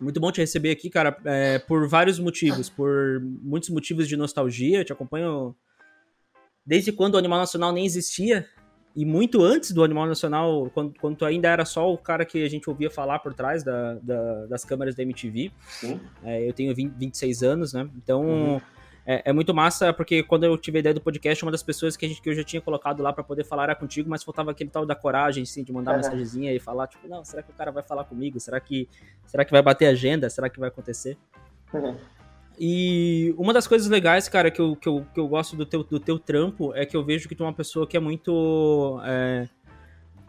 Muito bom te receber aqui, cara, é, por vários motivos. Por muitos motivos de nostalgia. Eu te acompanho desde quando o Animal Nacional nem existia. E muito antes do Animal Nacional, quando, quando ainda era só o cara que a gente ouvia falar por trás da, da, das câmeras da MTV. É, eu tenho 20, 26 anos, né? Então. Uhum é, é, muito massa, porque quando eu tive a ideia do podcast, uma das pessoas que, a gente, que eu já tinha colocado lá para poder falar era contigo, mas faltava aquele tal da coragem, assim, de mandar uma mensagenzinha e falar, tipo, não, será que o cara vai falar comigo? Será que, será que vai bater agenda? Será que vai acontecer? Uhum. E uma das coisas legais, cara, que eu, que eu, que eu gosto do teu, do teu trampo é que eu vejo que tu é uma pessoa que é muito. É,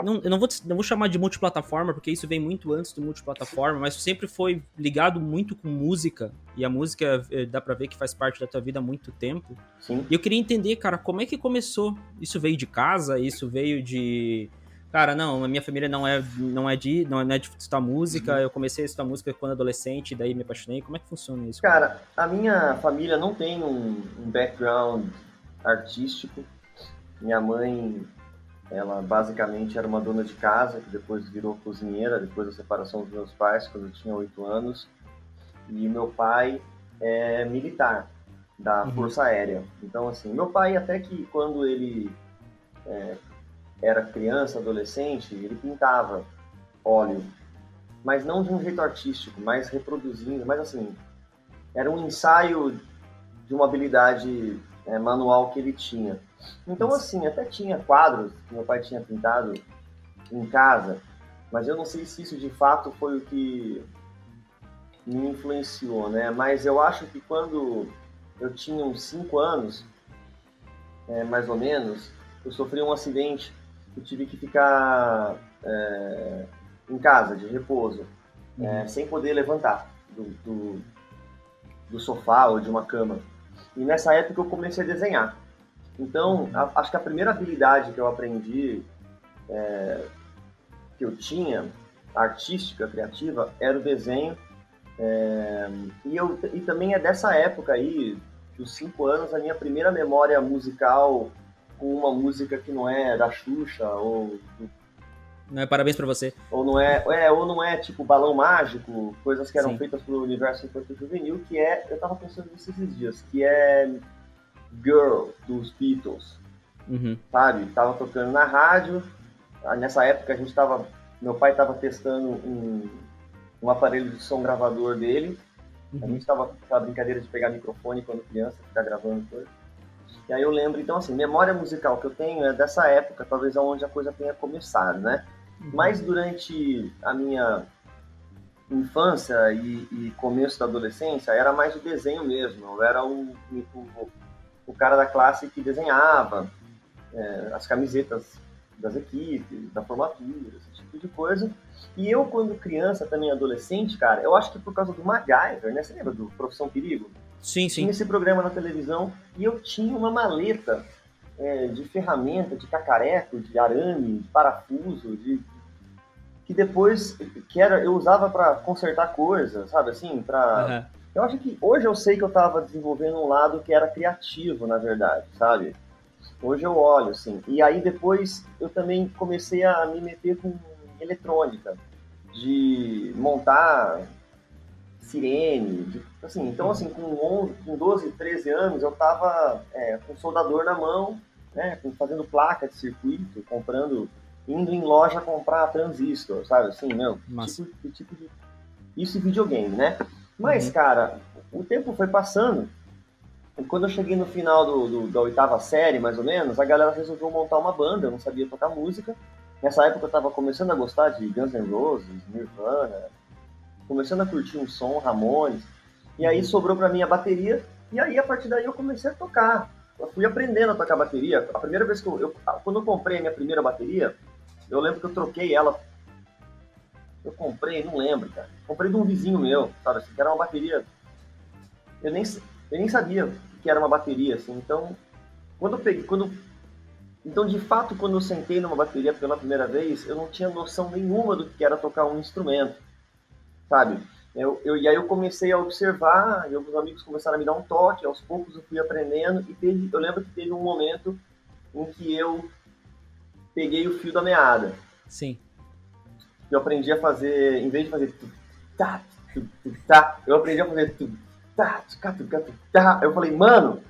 não, eu não vou, não vou chamar de multiplataforma, porque isso vem muito antes do multiplataforma, mas sempre foi ligado muito com música, e a música eh, dá pra ver que faz parte da tua vida há muito tempo. Sim. E eu queria entender, cara, como é que começou? Isso veio de casa? Isso veio de. Cara, não, a minha família não é, não é de não é de estudar música. Uhum. Eu comecei a estudar música quando adolescente, daí me apaixonei. Como é que funciona isso? Cara, a minha família não tem um, um background artístico. Minha mãe ela basicamente era uma dona de casa, que depois virou cozinheira, depois da separação dos meus pais, quando eu tinha oito anos. E meu pai é militar da uhum. Força Aérea. Então, assim, meu pai, até que quando ele é, era criança, adolescente, ele pintava óleo, mas não de um jeito artístico, mas reproduzindo, mas assim, era um ensaio de uma habilidade é, manual que ele tinha. Então, assim, até tinha quadros que meu pai tinha pintado em casa, mas eu não sei se isso de fato foi o que me influenciou, né? Mas eu acho que quando eu tinha uns 5 anos, é, mais ou menos, eu sofri um acidente. Eu tive que ficar é, em casa, de repouso, é, uhum. é, sem poder levantar do, do, do sofá ou de uma cama. E nessa época eu comecei a desenhar. Então, a, acho que a primeira habilidade que eu aprendi, é, que eu tinha, artística, criativa, era o desenho. É, e, eu, e também é dessa época aí, dos cinco anos, a minha primeira memória musical com uma música que não é da Xuxa ou não é parabéns para você. Ou não é, é, ou não é tipo balão mágico, coisas que eram Sim. feitas pelo universo infantil juvenil, que é, eu tava pensando nisso esses dias, que é Girl, dos Beatles. Uhum. Sabe? Tava tocando na rádio. Nessa época a gente tava. Meu pai tava testando um, um aparelho de som gravador dele. Uhum. A gente tava com aquela brincadeira de pegar microfone quando criança, ficar gravando coisa. E aí eu lembro, então assim, memória musical que eu tenho é dessa época, talvez aonde a coisa tenha começado, né? Uhum. Mas durante a minha infância e, e, começo da adolescência era mais o desenho mesmo. Eu era o, o, o cara da classe que desenhava é, as camisetas das equipes, da formatura, esse tipo de coisa. E eu, quando criança, também adolescente, cara, eu acho que por causa do MacGyver, né? Você lembra do Profissão Perigo? Sim, sim. Tinha esse programa na televisão e eu tinha uma maleta é, de ferramenta, de cacareco, de arame, de parafuso, de que depois que era eu usava para consertar coisas, sabe assim, para uhum eu acho que hoje eu sei que eu estava desenvolvendo um lado que era criativo, na verdade, sabe? Hoje eu olho, assim. E aí depois eu também comecei a me meter com eletrônica, de montar sirene, de, assim. Então, assim, com, 11, com 12, 13 anos, eu estava é, com soldador na mão, né, fazendo placa de circuito, comprando, indo em loja comprar transistor, sabe? Assim, meu, tipo, tipo de... Isso e videogame, né? Mas, uhum. cara, o tempo foi passando. E quando eu cheguei no final do, do, da oitava série, mais ou menos, a galera resolveu montar uma banda. Eu não sabia tocar música. Nessa época eu tava começando a gostar de Guns N' Roses, Nirvana, começando a curtir um som, Ramones. E aí sobrou para mim a bateria. E aí, a partir daí, eu comecei a tocar. Eu fui aprendendo a tocar bateria. A primeira vez que eu, eu quando eu comprei a minha primeira bateria, eu lembro que eu troquei ela eu comprei, não lembro, cara. Comprei de um vizinho meu, sabe? Assim, que era uma bateria. Eu nem, eu nem sabia que era uma bateria, assim. Então, quando eu peguei. Quando... Então, de fato, quando eu sentei numa bateria pela primeira vez, eu não tinha noção nenhuma do que era tocar um instrumento, sabe? Eu, eu, e aí eu comecei a observar, e alguns amigos começaram a me dar um toque, aos poucos eu fui aprendendo, e teve, eu lembro que teve um momento em que eu peguei o fio da meada. Sim eu aprendi a fazer, em vez de fazer tá, tá. Eu aprendi a fazer tá, tá, tá. Eu falei, mano,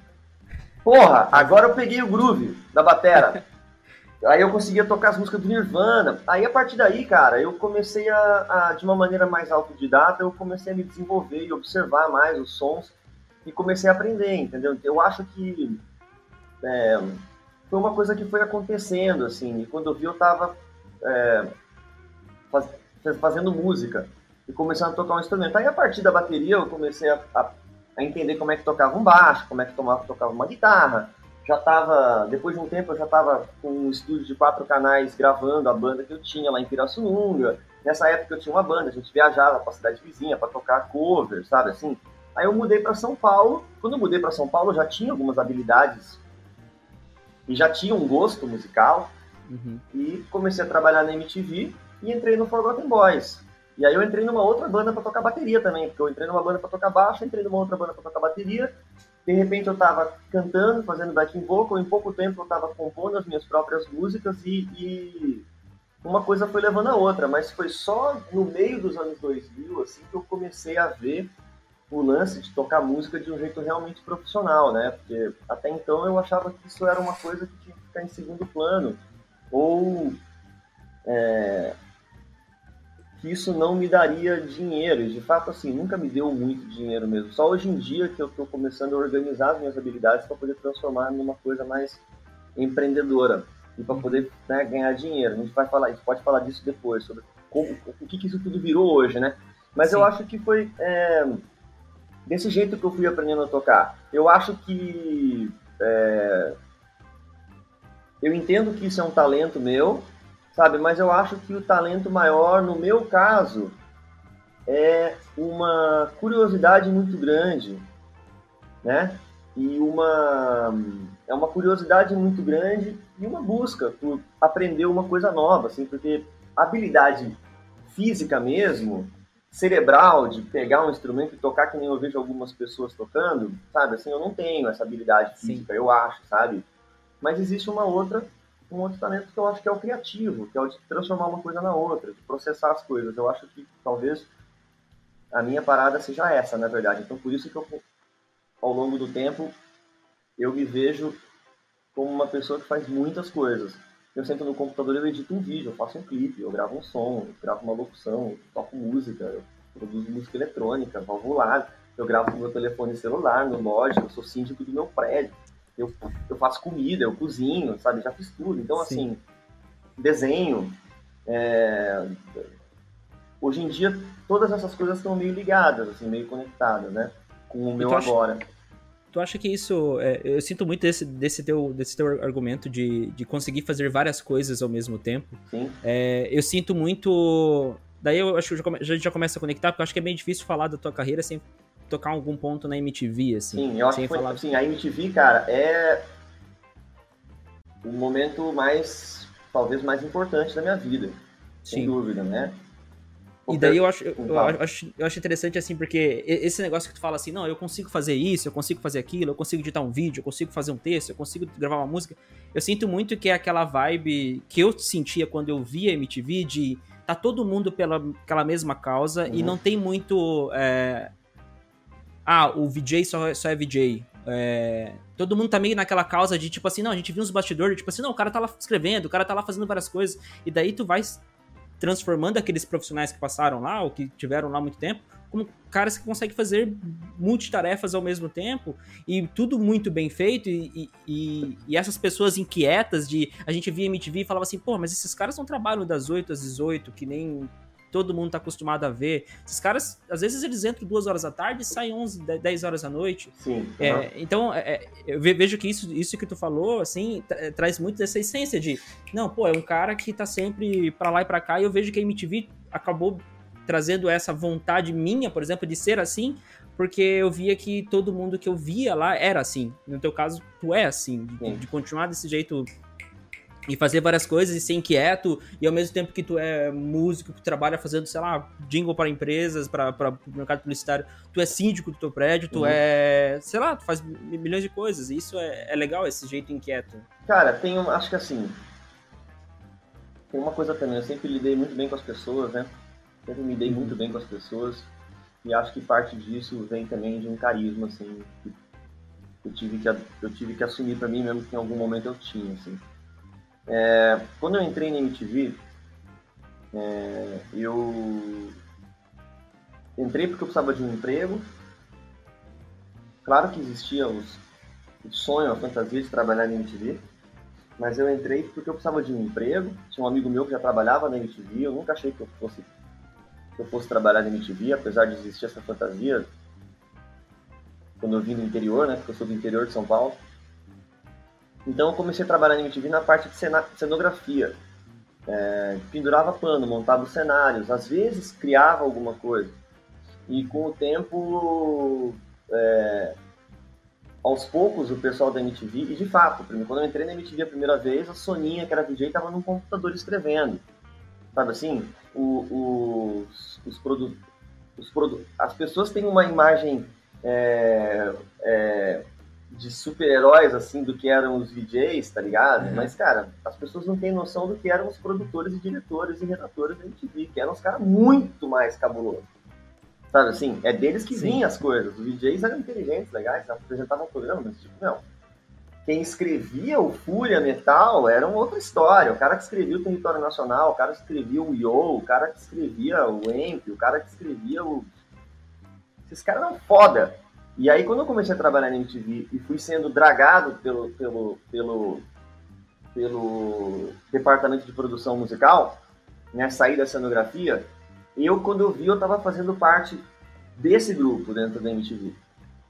porra, agora eu peguei o groove da batera. Aí eu conseguia tocar as músicas do Nirvana. Aí a partir daí, cara, eu comecei a, a, de uma maneira mais autodidata, eu comecei a me desenvolver e observar mais os sons e comecei a aprender, entendeu? Eu acho que é, foi uma coisa que foi acontecendo, assim, e quando eu vi eu tava é, faz, fazendo música e começando a tocar um instrumento. Aí a partir da bateria eu comecei a, a, a entender como é que tocava um baixo, como é que tomava, tocava uma guitarra, já estava, depois de um tempo, eu já estava com um estúdio de quatro canais gravando a banda que eu tinha lá em Pirassununga. Nessa época eu tinha uma banda, a gente viajava para a cidade vizinha para tocar cover, sabe assim. Aí eu mudei para São Paulo. Quando eu mudei para São Paulo, eu já tinha algumas habilidades e já tinha um gosto musical. Uhum. E comecei a trabalhar na MTV e entrei no Forgotten Boys. E aí eu entrei numa outra banda para tocar bateria também, porque eu entrei numa banda para tocar baixo, entrei numa outra banda para tocar bateria de repente eu estava cantando, fazendo backing vocal, em pouco tempo eu estava compondo as minhas próprias músicas e, e, uma coisa foi levando a outra, mas foi só no meio dos anos 2000 assim que eu comecei a ver o lance de tocar música de um jeito realmente profissional, né? Porque até então eu achava que isso era uma coisa que tinha que ficar em segundo plano ou é, que isso não me daria dinheiro. E de fato, assim, nunca me deu muito dinheiro mesmo. Só hoje em dia que eu estou começando a organizar as minhas habilidades para poder transformar numa coisa mais empreendedora e para poder né, ganhar dinheiro. A gente vai falar, a gente pode falar disso depois sobre como, o que, que isso tudo virou hoje, né? Mas Sim. eu acho que foi é, desse jeito que eu fui aprendendo a tocar. Eu acho que é, eu entendo que isso é um talento meu, sabe? Mas eu acho que o talento maior, no meu caso, é uma curiosidade muito grande, né? E uma é uma curiosidade muito grande e uma busca por aprender uma coisa nova, assim, porque habilidade física mesmo, cerebral de pegar um instrumento e tocar que nem eu vejo algumas pessoas tocando, sabe? Assim, eu não tenho essa habilidade física, Sim. eu acho, sabe? Mas existe uma outra um outro talento que eu acho que é o criativo, que é o de transformar uma coisa na outra, de processar as coisas. Eu acho que talvez a minha parada seja essa, na verdade. Então, por isso que eu, ao longo do tempo, eu me vejo como uma pessoa que faz muitas coisas. Eu sento no computador eu edito um vídeo, eu faço um clipe, eu gravo um som, eu gravo uma locução, eu toco música, eu produzo música eletrônica, valvular, eu gravo com meu telefone celular, no loja, eu sou síndico do meu prédio eu, eu faço comida, eu cozinho, sabe? Já fiz tudo. Então, Sim. assim, desenho. É... Hoje em dia, todas essas coisas estão meio ligadas, assim, meio conectadas, né? Com o meu agora. Acha, tu acha que isso. É, eu sinto muito desse, desse, teu, desse teu argumento de, de conseguir fazer várias coisas ao mesmo tempo. Sim. É, eu sinto muito. Daí eu acho que a gente já começa a conectar, porque eu acho que é bem difícil falar da tua carreira sem tocar algum ponto na MTV, assim. Sim, eu acho que foi, falar... assim, a MTV, cara, é o momento mais, talvez mais importante da minha vida, sem Sim. dúvida, né? E daí eu acho, eu, eu, acho, eu acho interessante assim, porque esse negócio que tu fala assim, não, eu consigo fazer isso, eu consigo fazer aquilo, eu consigo editar um vídeo, eu consigo fazer um texto, eu consigo gravar uma música. Eu sinto muito que é aquela vibe que eu sentia quando eu via MTV de tá todo mundo pela aquela mesma causa uhum. e não tem muito é, ah, o VJ só, só é VJ. É, todo mundo tá meio naquela causa de tipo assim, não, a gente viu uns bastidores, tipo assim, não, o cara tá lá escrevendo, o cara tá lá fazendo várias coisas, e daí tu vai transformando aqueles profissionais que passaram lá, ou que tiveram lá muito tempo, como caras que conseguem fazer multitarefas ao mesmo tempo, e tudo muito bem feito, e, e, e essas pessoas inquietas de. A gente via MTV e falava assim, pô, mas esses caras não trabalham das 8 às 18, que nem todo mundo tá acostumado a ver. Esses caras, às vezes eles entram duas horas da tarde e saem 11, 10 horas da noite. Sim. É, então, é, eu vejo que isso, isso que tu falou, assim, tra traz muito dessa essência de, não, pô, é um cara que tá sempre pra lá e pra cá, e eu vejo que a MTV acabou trazendo essa vontade minha, por exemplo, de ser assim, porque eu via que todo mundo que eu via lá era assim. No teu caso, tu é assim, de, de continuar desse jeito e fazer várias coisas e ser inquieto, e ao mesmo tempo que tu é músico, que trabalha fazendo, sei lá, jingle para empresas, para o mercado publicitário, tu é síndico do teu prédio, tu uhum. é, sei lá, tu faz milhões de coisas, e isso é, é legal, esse jeito inquieto. Cara, tem, um, acho que assim, tem uma coisa também, eu sempre lidei muito bem com as pessoas, né, sempre me dei uhum. muito bem com as pessoas, e acho que parte disso vem também de um carisma, assim, que eu tive que, eu tive que assumir para mim mesmo que em algum momento eu tinha, assim. É, quando eu entrei na MTV, é, eu entrei porque eu precisava de um emprego. Claro que existia os, o sonho, a fantasia de trabalhar na MTV, mas eu entrei porque eu precisava de um emprego. Tinha um amigo meu que já trabalhava na MTV, eu nunca achei que eu fosse que eu fosse trabalhar na MTV, apesar de existir essa fantasia quando eu vim do interior, né? Porque eu sou do interior de São Paulo. Então eu comecei a trabalhar na MTV na parte de cenografia. É, pendurava pano, montava os cenários, às vezes criava alguma coisa. E com o tempo, é, aos poucos, o pessoal da MTV, e de fato, quando eu entrei na MTV a primeira vez, a Soninha, que era DJ, estava num computador escrevendo. Sabe assim? O, os, os produtos. Produ as pessoas têm uma imagem é, é, de super-heróis, assim, do que eram os VJs, tá ligado? Uhum. Mas, cara, as pessoas não têm noção do que eram os produtores e diretores e redatores da MTV, que eram os caras muito mais cabulosos. Sabe assim? É deles que vinham as coisas. Os VJs eram inteligentes, legais, apresentavam programa, mas, tipo, não. Quem escrevia o Fúria Metal era uma outra história. O cara que escrevia o Território Nacional, o cara que escrevia o Yo, o cara que escrevia o Amp, o cara que escrevia o esses caras eram foda. E aí, quando eu comecei a trabalhar na MTV e fui sendo dragado pelo, pelo, pelo, pelo departamento de produção musical, né, sair da cenografia, eu, quando eu vi, eu tava fazendo parte desse grupo dentro da MTV,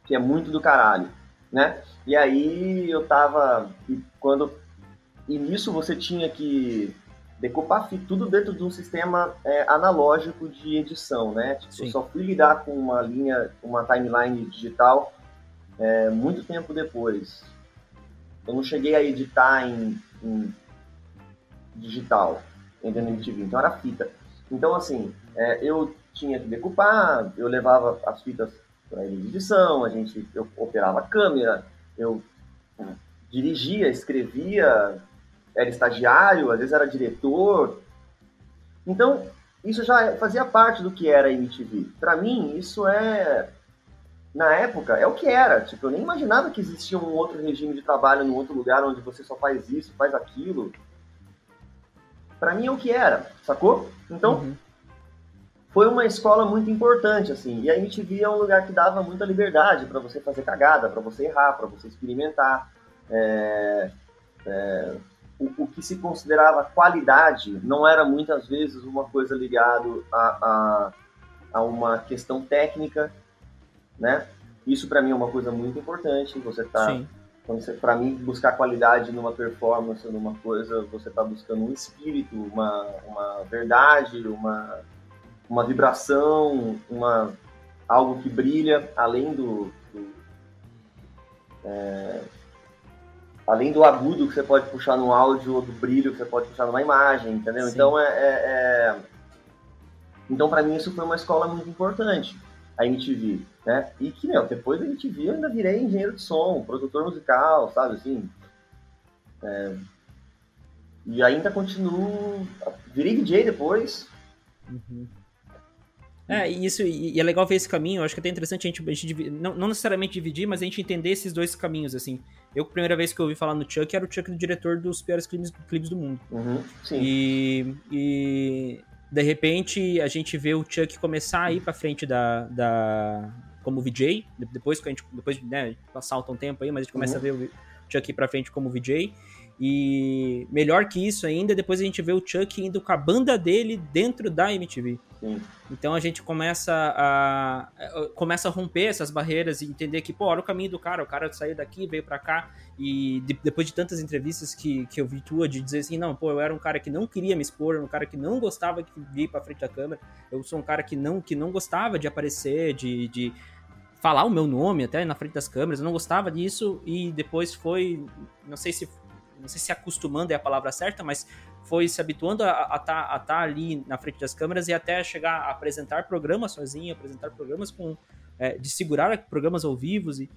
que é muito do caralho, né? E aí eu tava, e quando, e nisso você tinha que decupar tudo dentro de um sistema é, analógico de edição, né? Tipo, eu só fui lidar com uma linha, uma timeline digital é, muito tempo depois. Eu não cheguei a editar em, em digital, ainda no MTV, então era fita. Então, assim, é, eu tinha que decupar, eu levava as fitas para edição, a gente, eu operava a câmera, eu dirigia, escrevia, era estagiário, às vezes era diretor. Então, isso já fazia parte do que era a MTV. Para mim, isso é na época é o que era. Tipo, eu nem imaginava que existia um outro regime de trabalho num outro lugar onde você só faz isso, faz aquilo. Para mim é o que era, sacou? Então, uhum. foi uma escola muito importante assim. E a MTV é um lugar que dava muita liberdade para você fazer cagada, para você errar, para você experimentar. É, é, o, o, que se considerava qualidade não era muitas vezes uma coisa ligada a, a, a uma questão técnica, né? Isso para mim é uma coisa muito importante. Você tá, para mim, buscar qualidade numa performance, numa coisa, você está buscando um espírito, uma, uma verdade, uma, uma vibração, uma algo que brilha além do, do é, além do agudo que você pode puxar no áudio ou do brilho que você pode puxar numa imagem, entendeu? Sim. Então é, é, é... então para mim isso foi uma escola muito importante, a MTV, né? E que meu, depois da MTV eu ainda virei engenheiro de som, produtor musical, sabe assim. É... E ainda continuo, virei DJ depois. Uhum. É, e isso e é legal ver esse caminho. Eu acho que é até interessante a gente, a gente não, não, necessariamente dividir, mas a gente entender esses dois caminhos, assim. Eu, a primeira vez que eu ouvi falar no Chuck, era o Chuck do diretor dos piores clipes, clipes do mundo. Uhum, sim. E, e, de repente, a gente vê o Chuck começar a ir pra frente da, da como VJ, depois que a gente, depois, né, salta um tempo aí, mas a gente começa uhum. a ver o Chuck ir pra frente como VJ. E melhor que isso ainda, depois a gente vê o Chuck indo com a banda dele dentro da MTV. Sim. Então a gente começa a, começa a romper essas barreiras e entender que, pô, olha o caminho do cara, o cara saiu daqui, veio para cá e de, depois de tantas entrevistas que, que eu vi tua de dizer assim, não, pô, eu era um cara que não queria me expor, um cara que não gostava de ir para frente da câmera, eu sou um cara que não que não gostava de aparecer, de, de falar o meu nome até na frente das câmeras, eu não gostava disso e depois foi, não sei se não sei se acostumando é a palavra certa, mas foi se habituando a estar tá, tá ali na frente das câmeras e até chegar a apresentar programas sozinho, apresentar programas com. É, de segurar programas ao vivo. E,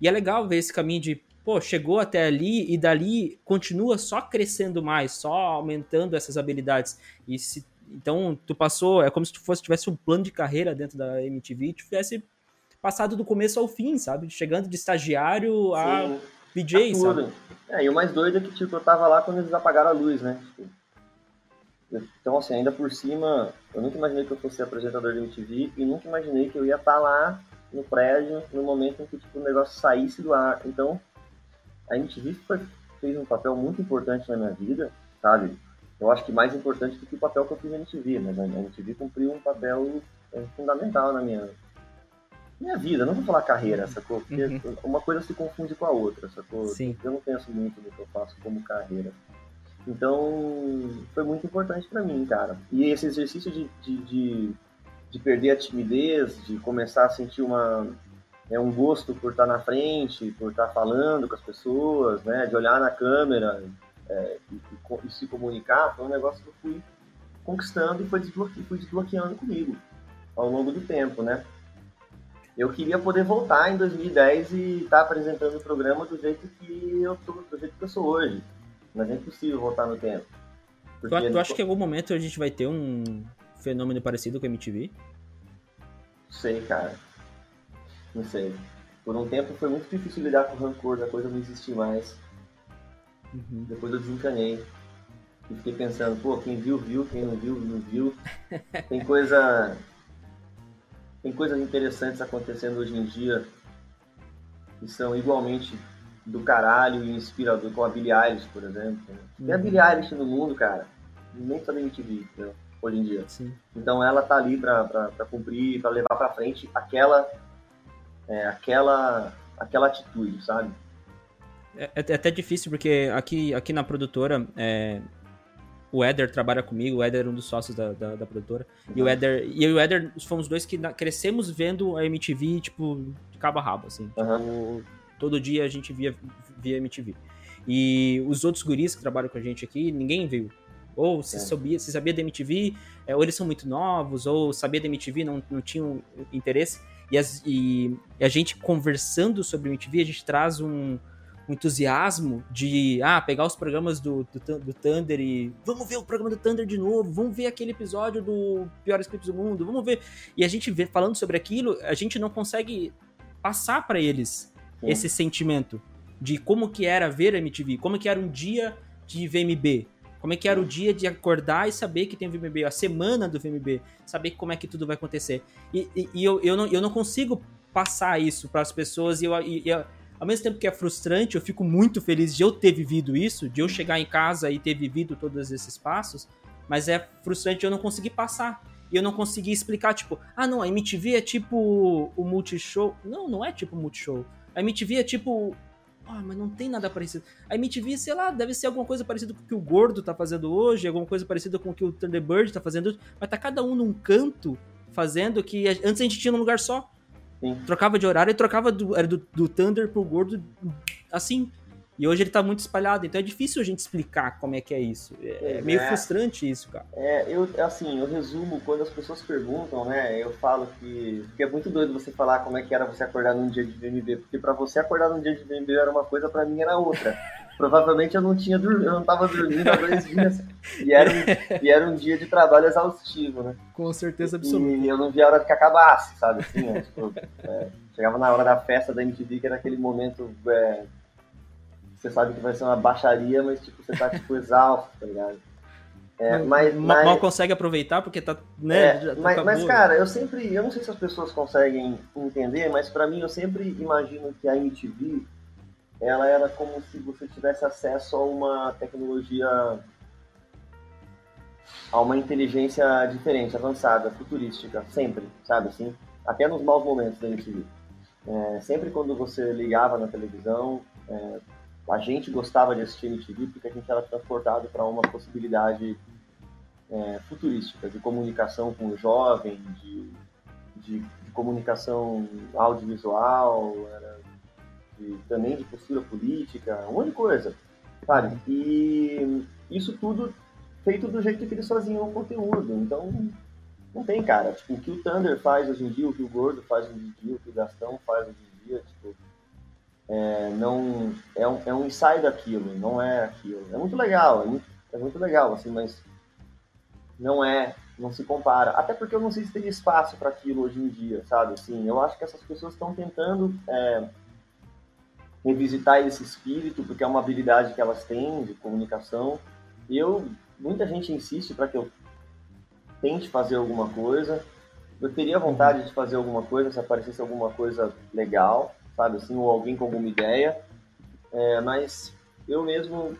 e é legal ver esse caminho de, pô, chegou até ali e dali continua só crescendo mais, só aumentando essas habilidades. E se, Então, tu passou, é como se tu fosse, tivesse um plano de carreira dentro da MTV, tivesse passado do começo ao fim, sabe? Chegando de estagiário a Sim, DJ, a sabe? É, e o mais doido é que, tipo, eu tava lá quando eles apagaram a luz, né? Tipo, então, assim, ainda por cima, eu nunca imaginei que eu fosse apresentador de MTV e nunca imaginei que eu ia estar tá lá no prédio no momento em que tipo, o negócio saísse do ar. Então, a MTV foi, fez um papel muito importante na minha vida, sabe? Eu acho que mais importante do que o papel que eu fiz na MTV, mas a MTV cumpriu um papel é, fundamental na minha, minha vida. Não vou falar carreira, sacou? Porque uhum. uma coisa se confunde com a outra, sacou? Sim. Eu não penso muito no que eu faço como carreira. Então, foi muito importante para mim, cara. E esse exercício de, de, de, de, perder a timidez, de começar a sentir uma, é, um gosto por estar na frente, por estar falando com as pessoas, né, de olhar na câmera é, e, e, se comunicar, foi um negócio que eu fui conquistando e foi desbloque, fui desbloqueando comigo ao longo do tempo, né. Eu queria poder voltar em 2010 e estar apresentando o programa do jeito que eu tô, do jeito que eu sou hoje mas é impossível voltar no tempo. Tu, tu ele... acha que em algum momento a gente vai ter um fenômeno parecido com a MTV? Sei, cara. Não sei. Por um tempo foi muito difícil lidar com o rancor da coisa não existir mais. Uhum. Depois eu desencanei. E fiquei pensando, pô, quem viu, viu, quem não viu, não viu. Tem coisa. Tem coisas interessantes acontecendo hoje em dia que são igualmente do caralho e inspirador, com a Billie Eilish, por exemplo. Né? Tem a uhum. Billie Eilish no mundo, cara, nem só da MTV, entendeu? hoje em dia. Sim. Então ela tá ali pra cumprir, pra levar pra frente aquela, é, aquela, aquela atitude, sabe? É, é, é, até difícil, porque aqui, aqui na produtora, é, o Eder trabalha comigo, o Eder é um dos sócios da, da, da produtora. Uhum. E o Eder, e eu e o Eder fomos dois que crescemos vendo a MTV, tipo, de cabo a rabo, assim. Uhum. Todo dia a gente via, via MTV. E os outros guris que trabalham com a gente aqui, ninguém viu. Ou se, é. sabia, se sabia da MTV, é, ou eles são muito novos, ou sabia da MTV, não, não tinham interesse. E, as, e, e, a gente conversando sobre MTV, a gente traz um, entusiasmo de ah, pegar os programas do, do, do, Thunder e vamos ver o programa do Thunder de novo, vamos ver aquele episódio do Piores Clipes do Mundo, vamos ver. E a gente vê, falando sobre aquilo, a gente não consegue passar para eles esse sentimento de como que era ver a MTV, como que era um dia de VMB, como é que era o dia de acordar e saber que tem VMB, a semana do VMB, saber como é que tudo vai acontecer. E, e, e eu, eu, não, eu não consigo passar isso para as pessoas e, eu, e eu, ao mesmo tempo que é frustrante, eu fico muito feliz de eu ter vivido isso, de eu chegar em casa e ter vivido todos esses passos, mas é frustrante eu não conseguir passar. E eu não consegui explicar, tipo, ah, não, a MTV é tipo o Multishow. Não, não é tipo o Multishow. A MTV é tipo. Ah, mas não tem nada parecido. A MTV, sei lá, deve ser alguma coisa parecida com o que o Gordo tá fazendo hoje, alguma coisa parecida com o que o Thunderbird tá fazendo hoje, mas tá cada um num canto fazendo que antes a gente tinha num lugar só. Sim. Trocava de horário e trocava do, era do, do Thunder pro Gordo assim. E hoje ele tá muito espalhado, então é difícil a gente explicar como é que é isso. É, é meio é. frustrante isso, cara. É, eu, assim, eu resumo, quando as pessoas perguntam, né, eu falo que, que é muito doido você falar como é que era você acordar num dia de VMB, porque para você acordar num dia de VMB era uma coisa, para mim era outra. Provavelmente eu não tinha dormido, eu não tava dormindo há dois dias. E era, um, e era um dia de trabalho exaustivo, né? Com certeza absoluta. E eu não via a hora que acabasse, sabe? Assim, né? tipo, é, chegava na hora da festa da MTV, que era aquele momento é, você sabe que vai ser uma baixaria, mas tipo, você tá tipo exausto, tá ligado? É, mas, mas, mal consegue aproveitar porque tá, né? É, mas, mas, cara, eu sempre, eu não sei se as pessoas conseguem entender, mas para mim eu sempre imagino que a MTV ela era como se você tivesse acesso a uma tecnologia, a uma inteligência diferente, avançada, futurística, sempre, sabe assim? Até nos maus momentos da MTV. É, sempre quando você ligava na televisão, é, a gente gostava de assistir MTV porque a gente era transportado para uma possibilidade é, futurística de comunicação com o jovem, de, de, de comunicação audiovisual, de, também de postura política, um monte de coisa, sabe? E isso tudo feito do jeito que eles faziam o conteúdo. Então, não tem, cara. Tipo, o que o Thunder faz hoje em dia, o que o Gordo faz hoje em dia, o que o Gastão faz hoje em dia, tipo, é, não é um, é um ensaio daquilo, não é aquilo. É muito legal, é muito, é muito legal, assim, mas não é, não se compara. Até porque eu não sei se teria espaço para aquilo hoje em dia, sabe? Assim, eu acho que essas pessoas estão tentando é, revisitar esse espírito, porque é uma habilidade que elas têm de comunicação. E eu, muita gente insiste para que eu tente fazer alguma coisa. Eu teria vontade de fazer alguma coisa se aparecesse alguma coisa legal, sabe? Assim, ou alguém com alguma ideia. É, mas eu mesmo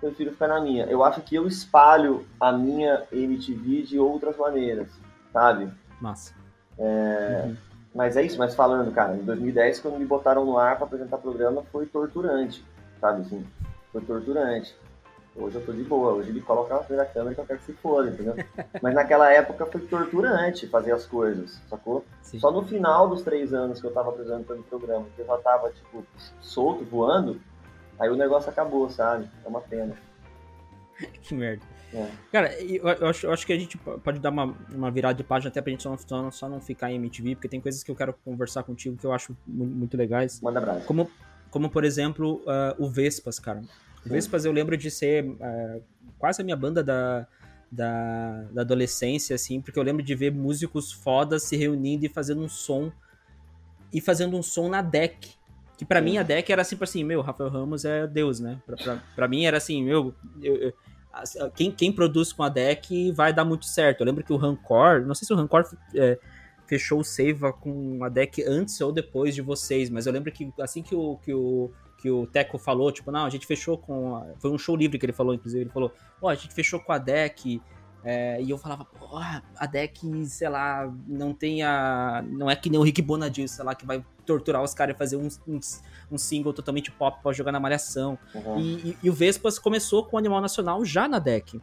prefiro ficar na minha. Eu acho que eu espalho a minha MTV de outras maneiras, sabe? Massa. É, uhum. Mas é isso, mas falando, cara, em 2010, quando me botaram no ar para apresentar programa, foi torturante, sabe assim? Foi torturante. Hoje eu tô de boa, hoje ele coloca na frente da câmera que eu quero que se foda, entendeu? Mas naquela época foi torturante fazer as coisas, sacou? Sim. Só no final dos três anos que eu tava apresentando o programa, que eu já tava, tipo, solto, voando, Aí o negócio acabou, sabe? É uma pena. que merda. É. Cara, eu, eu, acho, eu acho que a gente pode dar uma, uma virada de página até pra gente só não, só não ficar em MTV, porque tem coisas que eu quero conversar contigo que eu acho muito, muito legais. Manda abraço. Como, como por exemplo, uh, o Vespas, cara. O Vespas eu lembro de ser uh, quase a minha banda da, da, da, adolescência, assim, porque eu lembro de ver músicos fodas se reunindo e fazendo um som. E fazendo um som na deck. Que para mim a deck era sempre assim, meu, Rafael Ramos é Deus, né? Pra, pra, pra mim era assim, meu, eu, eu, quem, quem produz com a deck vai dar muito certo. Eu lembro que o Rancor, não sei se o Rancor é, fechou o save com a deck antes ou depois de vocês, mas eu lembro que assim que o, que o, que o Teco falou, tipo, não, a gente fechou com. A, foi um show livre que ele falou, inclusive, ele falou, ó, oh, a gente fechou com a deck. É, e eu falava, porra, a deck, sei lá, não tem a. Não é que nem o Rick Bonadil, sei lá, que vai torturar os caras e fazer um, um, um, single totalmente pop pra jogar na malhação. Uhum. E, e, e, o Vespas começou com o Animal Nacional já na deck.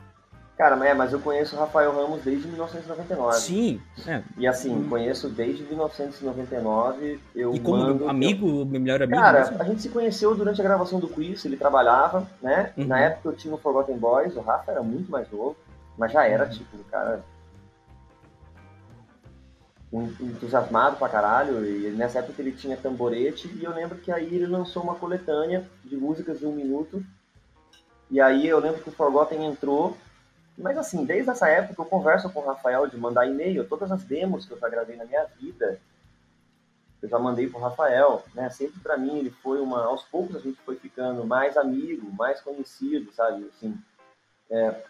Cara, é, mas eu conheço o Rafael Ramos desde 1999. Sim. É. E assim, conheço desde 1999. Eu e como mando, amigo, eu... melhor amigo? Cara, mesmo? a gente se conheceu durante a gravação do quiz, ele trabalhava, né? Uhum. Na época eu tinha o Forgotten Boys, o Rafa era muito mais novo. Mas já era, tipo, cara. Entusiasmado pra caralho. E nessa época ele tinha tamborete. E eu lembro que aí ele lançou uma coletânea de músicas de um minuto. E aí eu lembro que o Forgotten entrou. Mas assim, desde essa época eu converso com o Rafael de mandar e-mail. Todas as demos que eu já gravei na minha vida, eu já mandei pro Rafael, né? Sempre para mim ele foi uma, aos poucos a gente foi ficando mais amigo, mais conhecido, sabe? Assim, é,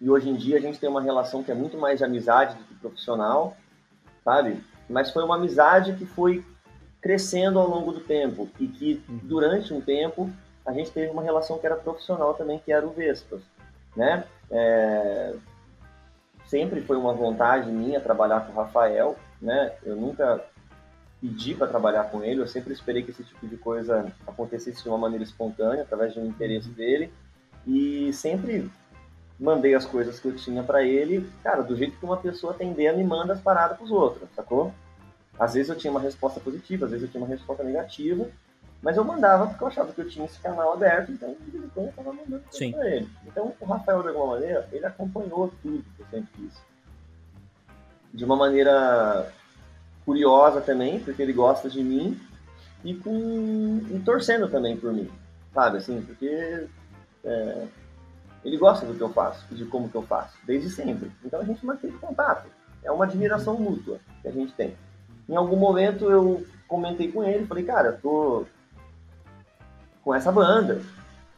e hoje em dia a gente tem uma relação que é muito mais de amizade do que profissional, sabe? Mas foi uma amizade que foi crescendo ao longo do tempo e que uhum. durante um tempo a gente teve uma relação que era profissional também, que era o Vespas, né? É... Sempre foi uma vontade minha trabalhar com o Rafael, né? Eu nunca pedi para trabalhar com ele, eu sempre esperei que esse tipo de coisa acontecesse de uma maneira espontânea, através de um interesse uhum. dele, e sempre mandei as coisas que eu tinha para ele, cara, do jeito que uma pessoa tem ideia me manda as paradas pros outros, sacou? Às vezes eu tinha uma resposta positiva, às vezes eu tinha uma resposta negativa, mas eu mandava porque eu achava que eu tinha esse canal aberto, então de vez em quando eu tava mandando Sim. pra ele. Então o Rafael, de alguma maneira, ele acompanhou tudo que eu sempre fiz. De uma maneira curiosa também, porque ele gosta de mim, e com e torcendo também por mim, sabe? Assim, porque é, ele gosta do que eu faço, de como que eu faço, desde sempre. Então a gente mantém contato. É uma admiração mútua que a gente tem. Em algum momento eu comentei com ele, falei, cara, tô com essa banda,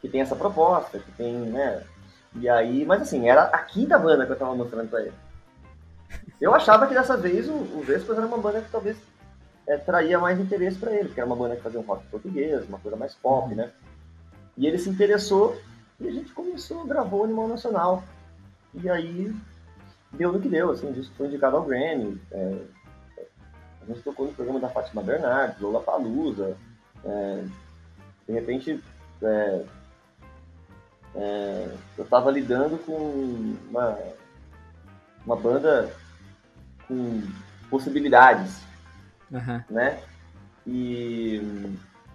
que tem essa proposta, que tem, né? E aí, mas assim, era a quinta banda que eu tava mostrando pra ele. Eu achava que dessa vez o, o Vespas era uma banda que talvez é, traria mais interesse para ele, porque era uma banda que fazia um rock português, uma coisa mais pop, né? E ele se interessou e a gente começou, gravou o Animal Nacional. E aí deu no que deu, assim, o disco foi indicado ao Grammy. É, a gente tocou no programa da Fátima Bernardes, Lola Palusa. É, de repente, é, é, eu estava lidando com uma, uma banda com possibilidades, uhum. né? E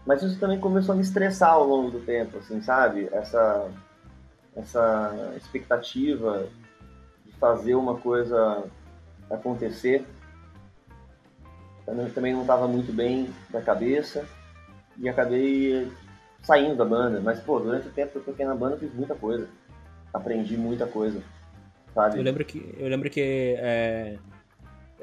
mas isso também começou a me estressar ao longo do tempo, assim, sabe? Essa, essa expectativa de fazer uma coisa acontecer. Também, também não estava muito bem da cabeça e acabei saindo da banda. Mas, pô, durante o tempo que eu toquei na banda, eu fiz muita coisa. Aprendi muita coisa. sabe? Eu lembro que, eu lembro que é,